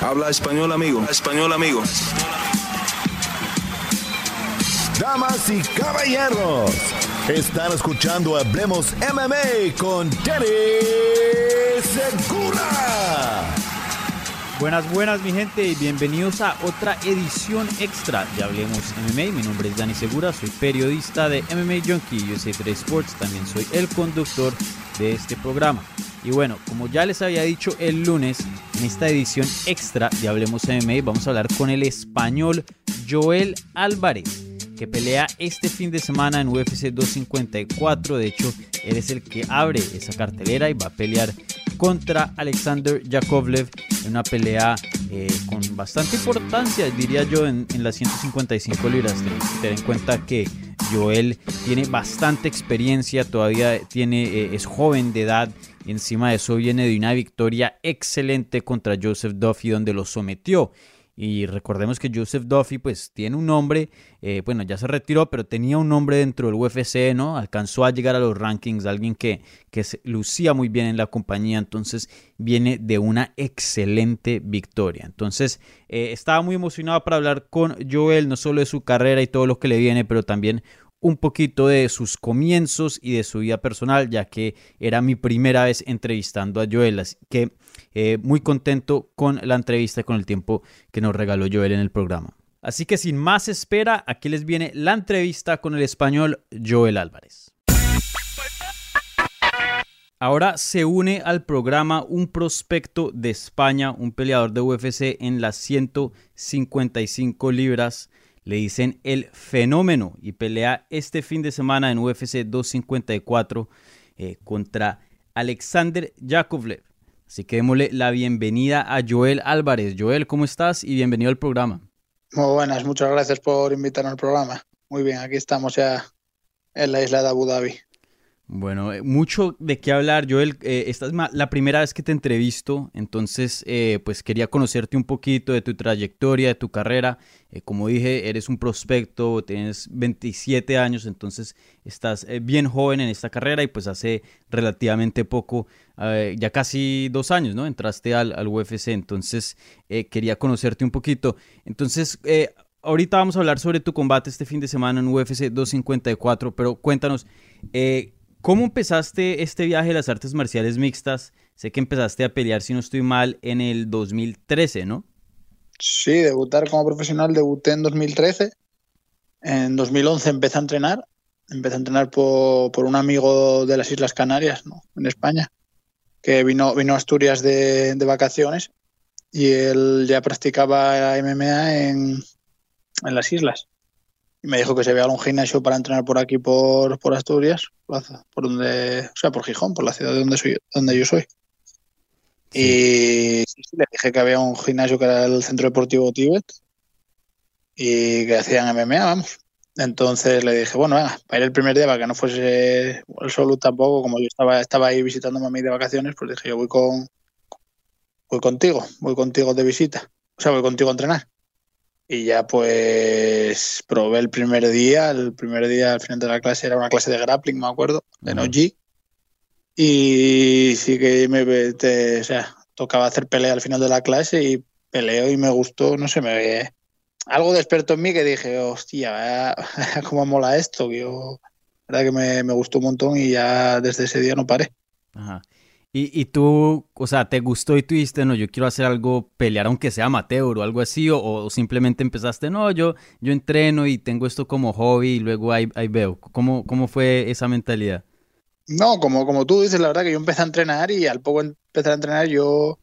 Habla español, amigo. Español, amigo. Damas y caballeros, están escuchando Hablemos MMA con Danny Segura. Buenas, buenas mi gente y bienvenidos a otra edición extra de Hablemos MMA. Mi nombre es Dani Segura, soy periodista de MMA Junkie USA 3 Sports, también soy el conductor de este programa. Y bueno, como ya les había dicho el lunes, en esta edición extra de Hablemos MMA vamos a hablar con el español Joel Álvarez, que pelea este fin de semana en UFC 254. De hecho, él es el que abre esa cartelera y va a pelear contra Alexander Yakovlev en una pelea eh, con bastante importancia, diría yo, en, las 155 libras. Tenemos que tener en cuenta que Joel tiene bastante experiencia, todavía tiene, eh, es joven de edad encima de eso viene de una victoria excelente contra Joseph Duffy donde lo sometió. Y recordemos que Joseph Duffy pues tiene un nombre, eh, bueno ya se retiró, pero tenía un nombre dentro del UFC, ¿no? Alcanzó a llegar a los rankings, alguien que, que se lucía muy bien en la compañía, entonces viene de una excelente victoria. Entonces eh, estaba muy emocionado para hablar con Joel, no solo de su carrera y todo lo que le viene, pero también un poquito de sus comienzos y de su vida personal, ya que era mi primera vez entrevistando a Joel. Así que eh, muy contento con la entrevista y con el tiempo que nos regaló Joel en el programa. Así que sin más espera, aquí les viene la entrevista con el español Joel Álvarez. Ahora se une al programa un prospecto de España, un peleador de UFC en las 155 libras le dicen el fenómeno y pelea este fin de semana en UFC 254 eh, contra Alexander Yakovlev. Así que démosle la bienvenida a Joel Álvarez. Joel, ¿cómo estás? Y bienvenido al programa. Muy buenas, muchas gracias por invitarme al programa. Muy bien, aquí estamos ya en la isla de Abu Dhabi. Bueno, eh, mucho de qué hablar, Joel. Eh, esta es la primera vez que te entrevisto, entonces eh, pues quería conocerte un poquito de tu trayectoria, de tu carrera. como dije, eres un prospecto, tienes 27 años, entonces estás bien joven en esta carrera y pues hace relativamente poco, ya casi dos años, ¿no? Entraste al, UFC, entonces quería conocerte un poquito. Entonces, ahorita vamos a hablar sobre tu combate este fin de semana en UFC 254, pero cuéntanos. ¿Cómo empezaste este viaje de las artes marciales mixtas? Sé que empezaste a pelear, si no estoy mal, en el 2013, ¿no? Sí, debutar como profesional debuté en 2013. En 2011 empecé a entrenar. Empecé a entrenar por, un amigo de las Islas Canarias, ¿no? en España, que vino, vino a Asturias de, vacaciones y él ya practicaba MMA en, en las islas y me dijo que se veía un gimnasio para entrenar por aquí, por, por Asturias, por donde, o sea, por Gijón, por la ciudad de donde, soy, donde yo soy. Y le dije que había un gimnasio que era el Centro Deportivo Tibet y que hacían MMA, vamos. Entonces le dije, bueno, venga, para ir el primer día, para que no fuese el solo tampoco, como yo estaba, estaba ahí visitando a mí de vacaciones, pues dije, yo voy con voy contigo, voy contigo de visita. O sea, voy contigo a entrenar. Y ya pues probé el primer día, el primer día al final de la clase era una clase de grappling, me acuerdo, de no G. Y sí que me o sea, tocaba hacer pelea al final de la clase y peleo y me gustó, no sé, me ve algo de experto en mí que dije, hostia, cómo mola esto, que yo, la verdad que me, me, gustó un montón y ya desde ese día no paré. Ajá. Y, y, tú, o sea, ¿te gustó y tú dijiste, no, yo quiero hacer algo, pelear aunque sea amateur o algo así? O, simplemente empezaste, no, yo, yo entreno y tengo esto como hobby y luego ahí, ahí veo. ¿Cómo, ¿Cómo fue esa mentalidad? No, como, como tú dices, la verdad que yo empecé a entrenar y al poco empezar a entrenar yo,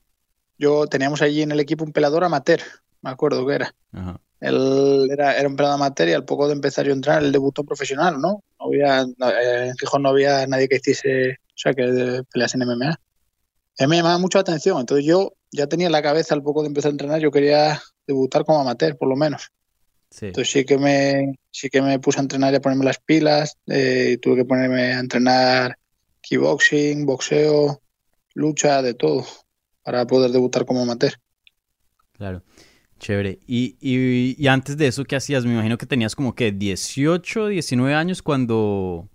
yo teníamos allí en el equipo un pelador amateur, me acuerdo que era. Ajá. Él era, era un pelador amateur y al poco de empezar yo a entrenar, él debutó profesional, ¿no? no había, en Gijón no había nadie que hiciese o sea, que peleas en MMA. A mí me llamaba mucho la atención. Entonces yo ya tenía en la cabeza al poco de empezar a entrenar, yo quería debutar como amateur, por lo menos. Sí. Entonces sí que me, sí que me puse a entrenar y a ponerme las pilas. eh, tuve que ponerme a entrenar kickboxing, boxeo, lucha, de todo, para poder debutar como amateur. Claro, chévere. Y, y, y antes de eso, ¿qué hacías? Me imagino que tenías como que 18, 19 años cuando...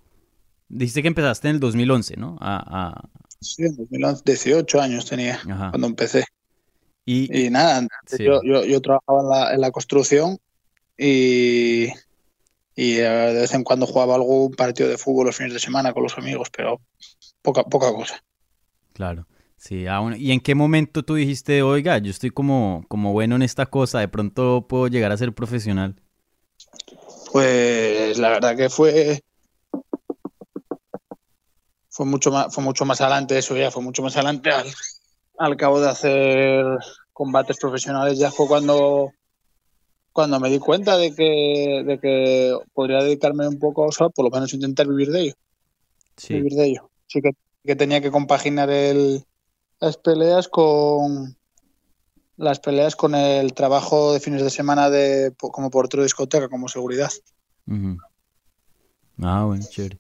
Dijiste que empezaste en el 2011, ¿no? A, a- Sí, en 2011, 18 años tenía Ajá. cuando empecé. Y, Y nada, antes Sí. yo, yo, yo trabajaba en la, en la construcción y, y eh, de vez en cuando jugaba algún partido de fútbol los fines de semana con los amigos, pero poca, poca cosa. Claro, sí. bueno. ¿Y en qué momento tú dijiste, oiga, yo estoy como, como bueno en esta cosa, de pronto puedo llegar a ser profesional? Pues la verdad que fue fue mucho más fue mucho más adelante eso ya fue mucho más adelante al, al cabo de hacer combates profesionales ya fue cuando cuando me di cuenta de que de que podría dedicarme un poco o sea, por lo menos intentar vivir de ello Sí, vivir de ello sí que, que tenía que compaginar el las peleas con las peleas con el trabajo de fines de semana de como portero de discoteca como seguridad. Ah, bueno, chévere.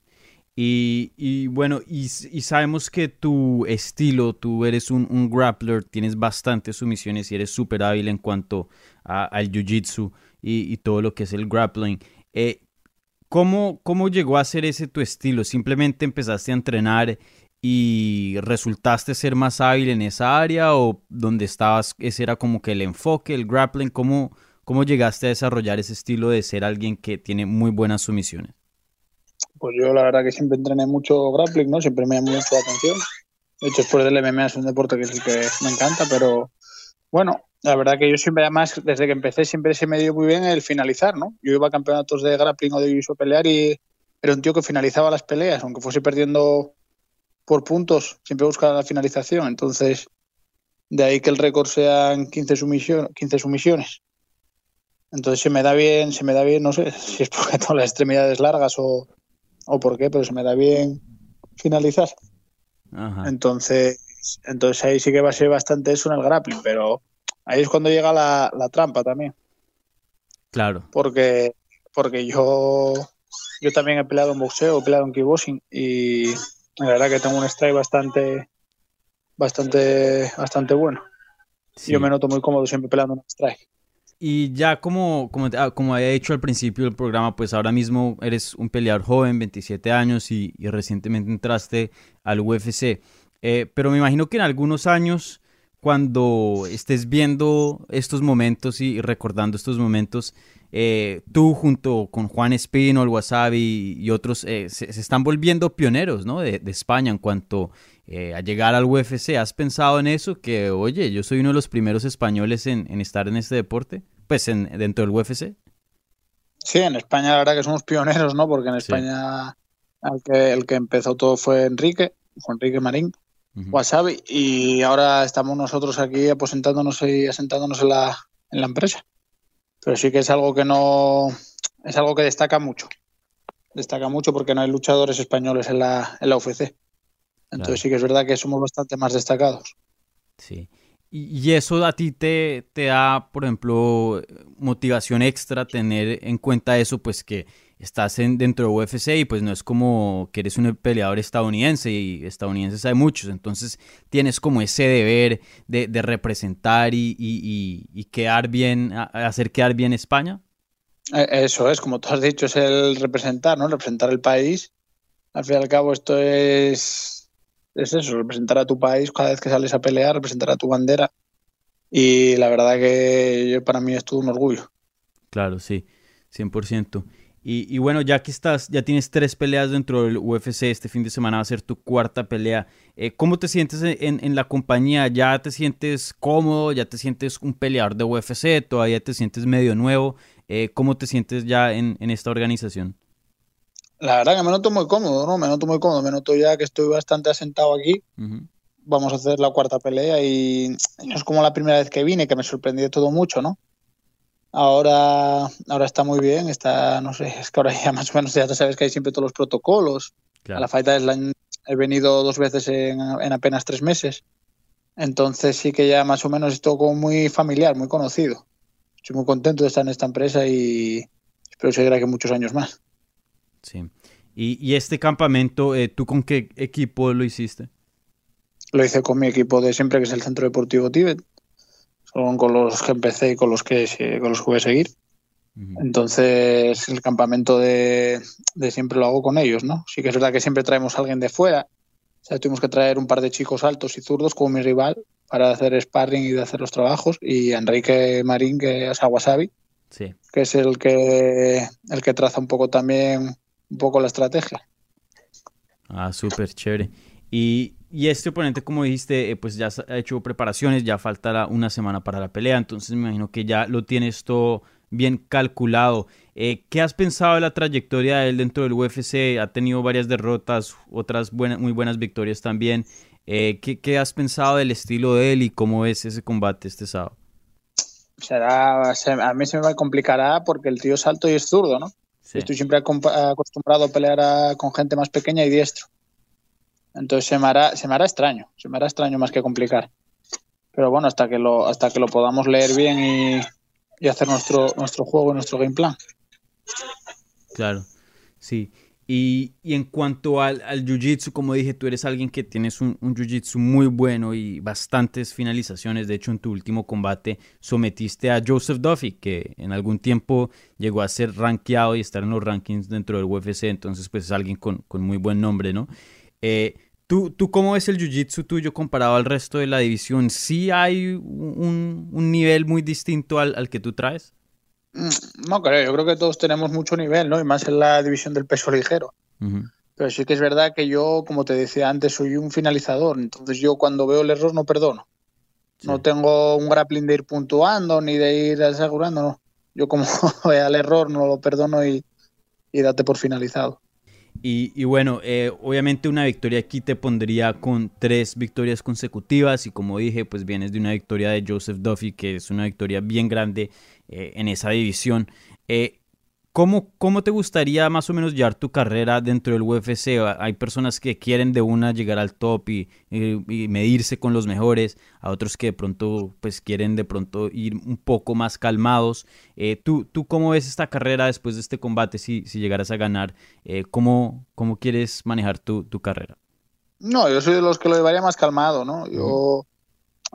Y, bueno, y, sabemos que tu estilo, tú eres un, grappler, tienes bastantes sumisiones y eres súper hábil en cuanto a- al jiu-jitsu y, y todo lo que es el grappling. Eh, ¿cómo, ¿Cómo llegó a ser ese tu estilo? ¿Simplemente empezaste a entrenar y resultaste ser más hábil en esa área o donde estabas, ese era como que el enfoque, el grappling? ¿Cómo, cómo llegaste a desarrollar ese estilo de ser alguien que tiene muy buenas sumisiones? Pues yo la verdad que siempre entrené mucho grappling, ¿no? Siempre me llamó mucho la atención. De hecho, después del MMA es un deporte que es el que me encanta, pero bueno, la verdad que yo siempre, además, desde que empecé, siempre se me dio muy bien el finalizar, ¿no? Yo iba a campeonatos de grappling o de jiu pelear y era un tío que finalizaba las peleas, aunque fuese perdiendo por puntos, siempre buscaba la finalización. Entonces, de ahí que el récord sean 15, sumisión, 15 sumisiones. Entonces se me da bien, se me da bien, no sé si es porque tengo las extremidades largas o, o por qué, pero se me da bien finalizar. Ajá. Entonces, entonces ahí sí que va a ser bastante eso en el grappling, pero ahí es cuando llega la, la trampa también, Claro, porque, porque yo, yo también he peleado en boxeo, he peleado en kickboxing y la verdad que tengo un strike bastante, bastante, bastante bueno. sí. Yo me noto muy cómodo siempre peleando en strike. Y ya como, como, ah, como había dicho al principio del programa, pues ahora mismo eres un peleador joven, 27 años y, recientemente entraste al UFC. Eh, pero me imagino que en algunos años, cuando estés viendo estos momentos y, recordando estos momentos, eh, tú junto con Juan Espino, el Wasabi y otros eh, se, están volviendo pioneros ¿no? de, de España en cuanto eh, a llegar al UFC. ¿Has pensado en eso? Que, oye, yo soy uno de los primeros españoles en, en estar en este deporte, pues en, dentro del UFC. Sí, en España la verdad que somos pioneros, ¿no? Porque en Sí. España el que, el que empezó todo fue Enrique, Juan Enrique Marín, Ujú. Wasabi, y ahora estamos nosotros aquí aposentándonos y asentándonos en la, en la empresa. Pero sí que es algo que no, es algo que destaca mucho. Destaca mucho porque no hay luchadores españoles en la, en la UFC. Entonces Claro. sí que es verdad que somos bastante más destacados. Sí. Y, eso a ti te, te da, por ejemplo, motivación extra tener en cuenta eso, pues que estás en, dentro de UFC y pues no es como que eres un peleador estadounidense y estadounidenses hay muchos, entonces tienes como ese deber de, de representar y, y- y- y quedar bien, hacer quedar bien España. Eh, Eso es, como tú has dicho, es el representar, ¿no? Representar el país. Al fin y al cabo, esto es, es eso, representar a tu país cada vez que sales a pelear, representar a tu bandera. Y la verdad que yo, para mí es todo un orgullo. Claro, sí, 100%. Y, y bueno, ya que estás, ya tienes tres peleas dentro del UFC, este fin de semana va a ser tu cuarta pelea. Eh, ¿Cómo te sientes en, en- la compañía? ¿Ya te sientes cómodo? ¿Ya te sientes un peleador de UFC? ¿Todavía te sientes medio nuevo? Eh, ¿Cómo te sientes ya en, en esta organización? La verdad que me noto muy cómodo, ¿no? Me noto muy cómodo, me noto ya que estoy bastante asentado aquí. Ujú, Vamos a hacer la cuarta pelea y no es como la primera vez que vine, que me sorprendió todo mucho, ¿no? Ahora, ahora está muy bien, está, no sé, es que ahora ya más o menos ya sabes que hay siempre todos los protocolos. A claro. la Fight Island he venido dos veces en, en apenas tres meses. Entonces sí que ya más o menos es todo como muy familiar, muy conocido. Estoy muy contento de estar en esta empresa y espero seguir aquí muchos años más. Sí. Y, y este campamento, eh, ¿tú con qué equipo lo hiciste? Lo hice con mi equipo de siempre, que es el Centro Deportivo Tíbet. Son con los que empecé y con los que, con los que voy a seguir. Entonces, el campamento de, de, siempre lo hago con ellos, ¿no? Sí que es verdad que siempre traemos a alguien de fuera. O sea, tuvimos que traer un par de chicos altos y zurdos como mi rival para hacer sparring y de hacer los trabajos. Y Enrique Marín, que es Aguasabi, sí. que es el que, el que traza un poco también un poco la estrategia. Ah, súper chévere. Y, y, este oponente, como dijiste, eh, pues ya ha hecho preparaciones, ya falta una semana para la pelea, entonces me imagino que ya lo tienes todo bien calculado. Eh, ¿Qué has pensado de la trayectoria de él dentro del UFC? Ha tenido varias derrotas, otras buenas, muy buenas victorias también. Eh, ¿qué, ¿qué, has pensado del estilo de él y cómo es ese combate este sábado? Será, a mí se me complicará porque el tío es alto y es zurdo, ¿no? Sí. Estoy siempre acostumbrado a pelear a, con gente más pequeña y diestro. Entonces se me, hará, se me hará extraño, se me hará extraño más que complicar. Pero bueno, hasta que lo, hasta que lo podamos leer bien y, y hacer nuestro, nuestro juego, nuestro game plan. Claro, sí. Y, en cuanto al, jiu-jitsu, como dije, tú eres alguien que tienes un, jiu-jitsu muy bueno y bastantes finalizaciones. De hecho, en tu último combate sometiste a Joseph Duffy, que en algún tiempo llegó a ser rankeado y estar en los rankings dentro del UFC. Entonces, pues es alguien con, con muy buen nombre, ¿no? Eh, ¿Tú, ¿Tú cómo ves el jiu-jitsu tuyo comparado al resto de la división? ¿Sí hay un, un nivel muy distinto al, al, que tú traes? No creo, yo creo que todos tenemos mucho nivel, ¿no? Y más en la división del peso ligero. Uh -huh. Pero sí que es verdad que yo, como te decía antes, soy un finalizador. Entonces yo cuando veo el error no perdono. Sí. No tengo un grappling de ir puntuando ni de ir asegurando, no. Yo como vea el error no lo perdono y, y date por finalizado. Y, y, bueno, eh, obviamente una victoria aquí te pondría con tres victorias consecutivas y como dije, pues vienes de una victoria de Joseph Duffy, que es una victoria bien grande eh, en esa división. Eh, ¿cómo, ¿Cómo te gustaría más o menos llevar tu carrera dentro del UFC? Hay personas que quieren de una llegar al top y, y, y, medirse con los mejores, a otros que de pronto pues quieren de pronto ir un poco más calmados. Eh, ¿tú, ¿Tú cómo ves esta carrera después de este combate si, si llegaras a ganar? Eh, ¿cómo, ¿Cómo quieres manejar tu, tu carrera? No, yo soy de los que lo llevaría más calmado, ¿no? Yo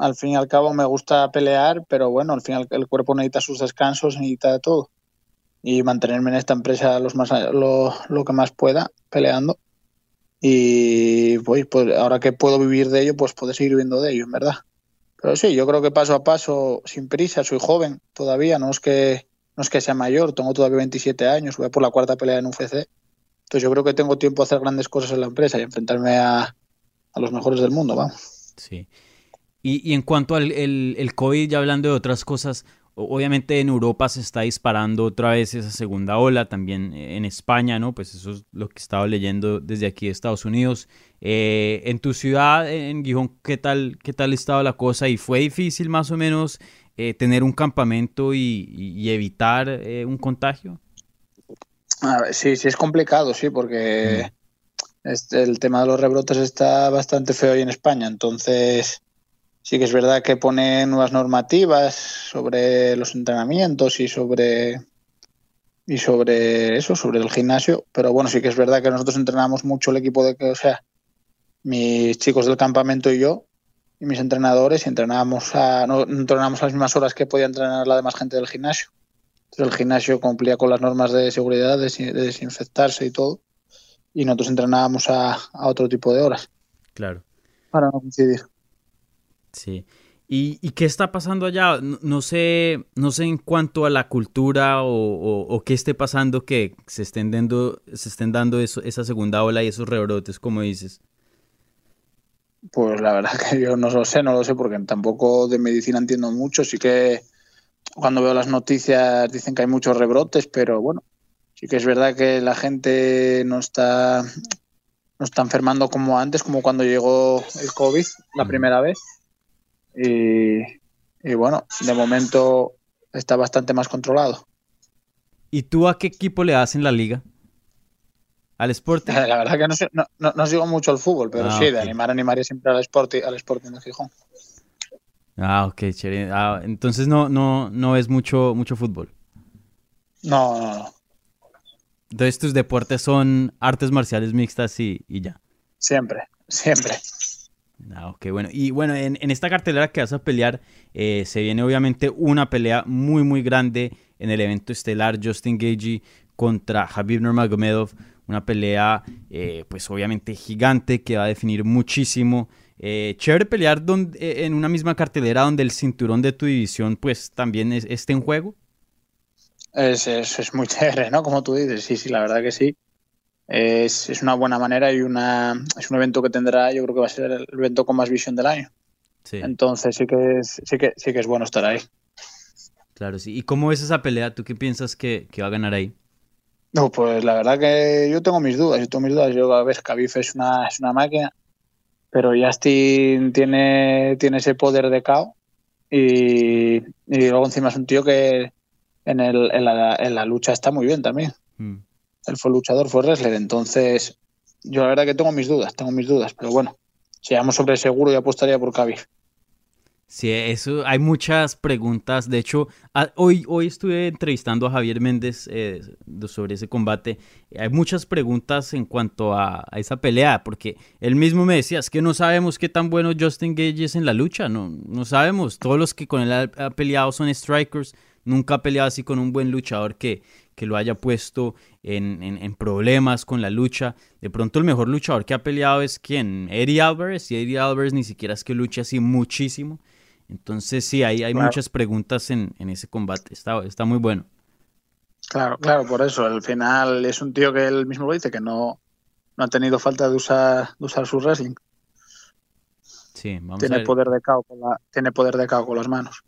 al fin y al cabo me gusta pelear, pero bueno, al final el cuerpo necesita sus descansos, necesita todo. Y mantenerme en esta empresa los más, lo, lo que más pueda peleando. Y pues, pues ahora que puedo vivir de ello pues poder seguir viviendo de ello en verdad. Pero sí yo creo que paso a paso sin prisa soy joven todavía no es que no es que sea mayor tengo todavía 27 años voy por la cuarta pelea en UFC entonces yo creo que tengo tiempo a hacer grandes cosas en la empresa y enfrentarme a, a los mejores del mundo vamos. Sí y, y en cuanto al el, el COVID ya hablando de otras cosas Obviamente en Europa se está disparando otra vez esa segunda ola, también en España, ¿no? Pues eso es lo que estaba leyendo desde aquí de Estados Unidos. Eh, en tu ciudad, en Gijón, ¿qué tal, qué tal estaba la cosa? ¿Y fue difícil más o menos eh, tener un campamento y, y evitar eh, un contagio? Ver, sí, sí es complicado, sí, porque mm. este, el tema de los rebrotes está bastante feo ahí en España, entonces sí que es verdad que pone nuevas normativas sobre los entrenamientos y sobre y sobre eso, sobre el gimnasio, pero bueno, sí que es verdad que nosotros entrenamos mucho el equipo de que, o sea, mis chicos del campamento y yo y mis entrenadores y entrenábamos a no entrenábamos a las mismas horas que podía entrenar la demás gente del gimnasio. Entonces el gimnasio cumplía con las normas de seguridad, de, de desinfectarse y todo, y nosotros entrenábamos a, a otro tipo de horas. Claro. Para no coincidir. Sí. ¿Y, ¿Y, qué está pasando allá? No, no, sé, no sé en cuanto a la cultura o, o, o, qué esté pasando que se estén dando, se estén dando eso, esa segunda ola y esos rebrotes, como dices. Pues la verdad que yo no lo sé, no lo sé, porque tampoco de medicina entiendo mucho. Sí que cuando veo las noticias dicen que hay muchos rebrotes, pero bueno, sí que es verdad que la gente no está, no está enfermando como antes, como cuando llegó el COVID la primera vez. Y, y, bueno, de momento está bastante más controlado. ¿Y tú a qué equipo le das en la liga? ¿Al Sporting? La verdad que no, no, no, no sigo mucho el fútbol, pero ah, sí, okay. de animar animaría siempre al Sporting, al Sporting de Gijón. Ah, ok, chévere. Ah, entonces no, no, no ves mucho, mucho fútbol. No, no, no. Entonces tus deportes son artes marciales mixtas y, y ya. Siempre, siempre. Ah, bueno. Y bueno, en, en esta cartelera que vas a pelear, eh, se viene obviamente una pelea muy, muy grande en el evento estelar Justin Gagey contra Habib Nurmagomedov. Una pelea, eh, pues obviamente gigante que va a definir muchísimo. Eh, chévere pelear donde, eh, en una misma cartelera donde el cinturón de tu división pues también es- esté en juego. Es, es muy chévere, ¿no? Como tú dices, sí, sí, la verdad que sí. Es, es una buena manera y una, es un evento que tendrá, yo creo que va a ser el evento con más visión del año. Sí, Entonces sí que es, sí que, sí que es bueno estar ahí. claro, sí. ¿Y cómo ves esa pelea? ¿Tú qué piensas que, que va a ganar ahí? No, pues la verdad que yo tengo mis dudas, yo tengo mis dudas. Yo, a ver, Khabib es una, es una máquina, pero Justin tiene, tiene ese poder de KO y, y luego encima es un tío que en, el, en, la, en la lucha está muy bien también. Mm. Él fue luchador, fue wrestler, entonces yo la verdad que tengo mis dudas, tengo mis dudas, pero bueno, si vamos sobre seguro yo apostaría por Khabib. Sí, eso, hay muchas preguntas. De hecho, hoy, hoy estuve entrevistando a Javier Méndez eh, sobre ese combate. Hay muchas preguntas en cuanto a, a esa pelea, porque él mismo me decía, es que no sabemos qué tan bueno Justin Gage es en la lucha, no, no sabemos. Todos los que con él ha, ha peleado son strikers, nunca ha peleado así con un buen luchador que, que lo haya puesto en, en- en problemas con la lucha. De pronto el mejor luchador que ha peleado es quien, Eddie Alvarez, y Eddie Alvarez ni siquiera es que luche así muchísimo. Entonces sí, hay, hay Claro. muchas preguntas en, en ese combate. Está, está muy bueno. Claro, claro, por eso. Al final es un tío que él mismo lo dice, que no, no ha tenido falta de usar, de usar su wrestling. Sí, vamos a Tiene ver. poder de KO con la, tiene poder de KO con las manos.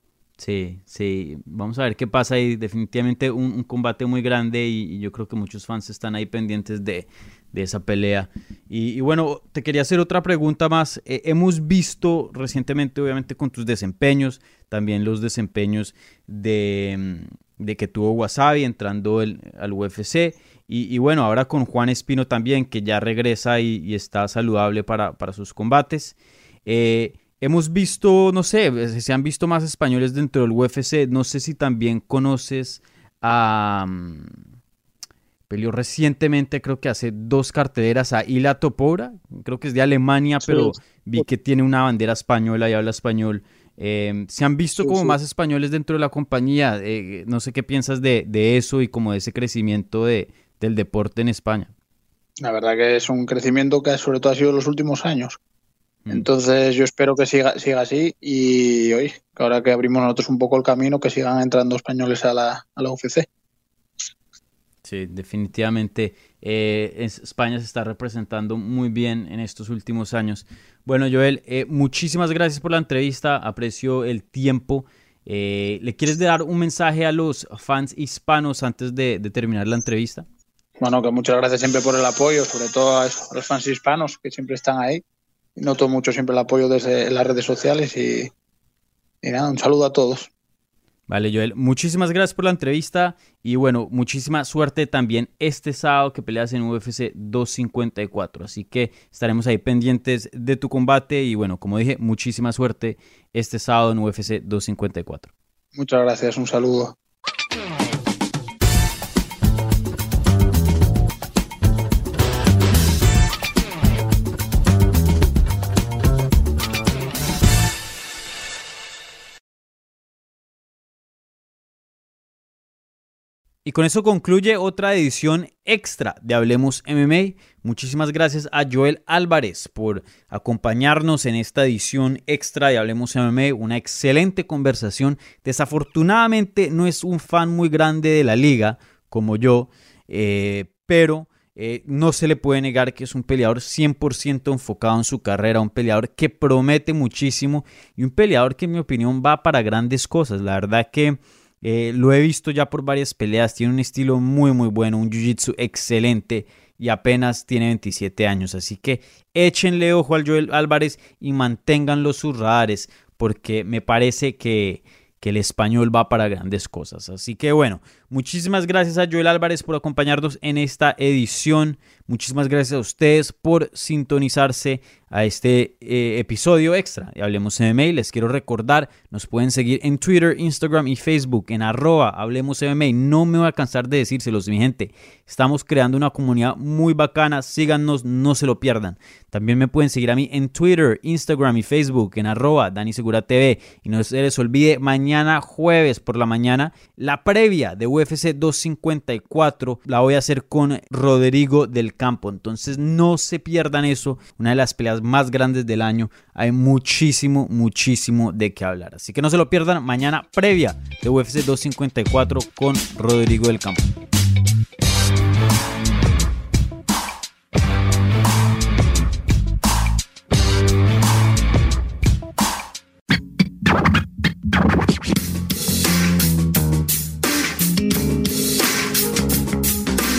Sí, sí, vamos a ver qué pasa ahí. Definitivamente un, combate muy grande y, yo creo que muchos fans están ahí pendientes de, de esa pelea. Y, bueno, te quería hacer otra pregunta más. Eh, hemos visto recientemente, obviamente, con tus desempeños, también los desempeños de, mm, de que tuvo Wasabi entrando al UFC. Y, bueno, ahora con Juan Espino también, que ya regresa y, y está saludable para, para sus combates. Eh, hemos visto, no sé, se han visto más españoles dentro del UFC. No sé si también conoces a... mm, Peleó recientemente, creo que hace dos carteleras a Ila Topora, creo que es de Alemania, Sí. pero vi que tiene una bandera española y habla español. Eh, se han visto Sí, como sí. más españoles dentro de la compañía. Eh, no sé qué piensas de, de eso y como de ese crecimiento de, del deporte en España. La verdad que es un crecimiento que sobre todo ha sido en los últimos años. Mm. Entonces yo espero que siga, siga así y hoy, ahora que abrimos nosotros un poco el camino, que sigan entrando españoles a la, a la UFC. Sí, definitivamente. eh, es- España se está representando muy bien en estos últimos años. Bueno, Joel, eh, muchísimas gracias por la entrevista. Aprecio el tiempo. Eh, ¿Le quieres dar un mensaje a los fans hispanos antes de, de terminar la entrevista? Bueno, que muchas gracias siempre por el apoyo, sobre todo a, eso, a los fans hispanos que siempre están ahí. Noto mucho siempre el apoyo desde las redes sociales y, y nada, un saludo a todos. Vale, Joel, muchísimas gracias por la entrevista y bueno, muchísima suerte también este sábado que peleas en UFC 254. Así que estaremos ahí pendientes de tu combate y bueno, como dije, muchísima suerte este sábado en UFC 254. Muchas gracias, un saludo. Y con eso concluye otra edición extra de Hablemos MMA. Muchísimas gracias a Joel Álvarez por acompañarnos en esta edición extra de Hablemos MMA. Una excelente conversación. Desafortunadamente no es un fan muy grande de la liga como yo, eh, pero eh, no se le puede negar que es un peleador 100% enfocado en su carrera, un peleador que promete muchísimo y un peleador que en mi opinión va para grandes cosas. La verdad que... Eh, lo he visto ya por varias peleas, tiene un estilo muy muy bueno, un jiu-jitsu excelente y apenas tiene 27 años. Así que échenle ojo al Joel Álvarez y manténganlo sus radares porque me parece que, que el español va para grandes cosas. Así que bueno, muchísimas gracias a Joel Álvarez por acompañarnos en esta edición. Muchísimas gracias a ustedes por sintonizarse a este eh, episodio extra de Hablemos MMA. Les quiero recordar, nos pueden seguir en Twitter, Instagram y Facebook en arroba Hablemos MMA. No me voy a cansar de decírselos, mi gente. Estamos creando una comunidad muy bacana. Síganos, no se lo pierdan. También me pueden seguir a mí en Twitter, Instagram y Facebook en arroba Dani Segura TV. Y no se les olvide, mañana jueves por la mañana, la previa de UFC 254 la voy a hacer con Rodrigo del Campo. Entonces no se pierdan eso. Una de las peleas más grandes del año. Hay muchísimo, muchísimo de qué hablar. Así que no se lo pierdan mañana previa de UFC 254 con Rodrigo del Campo.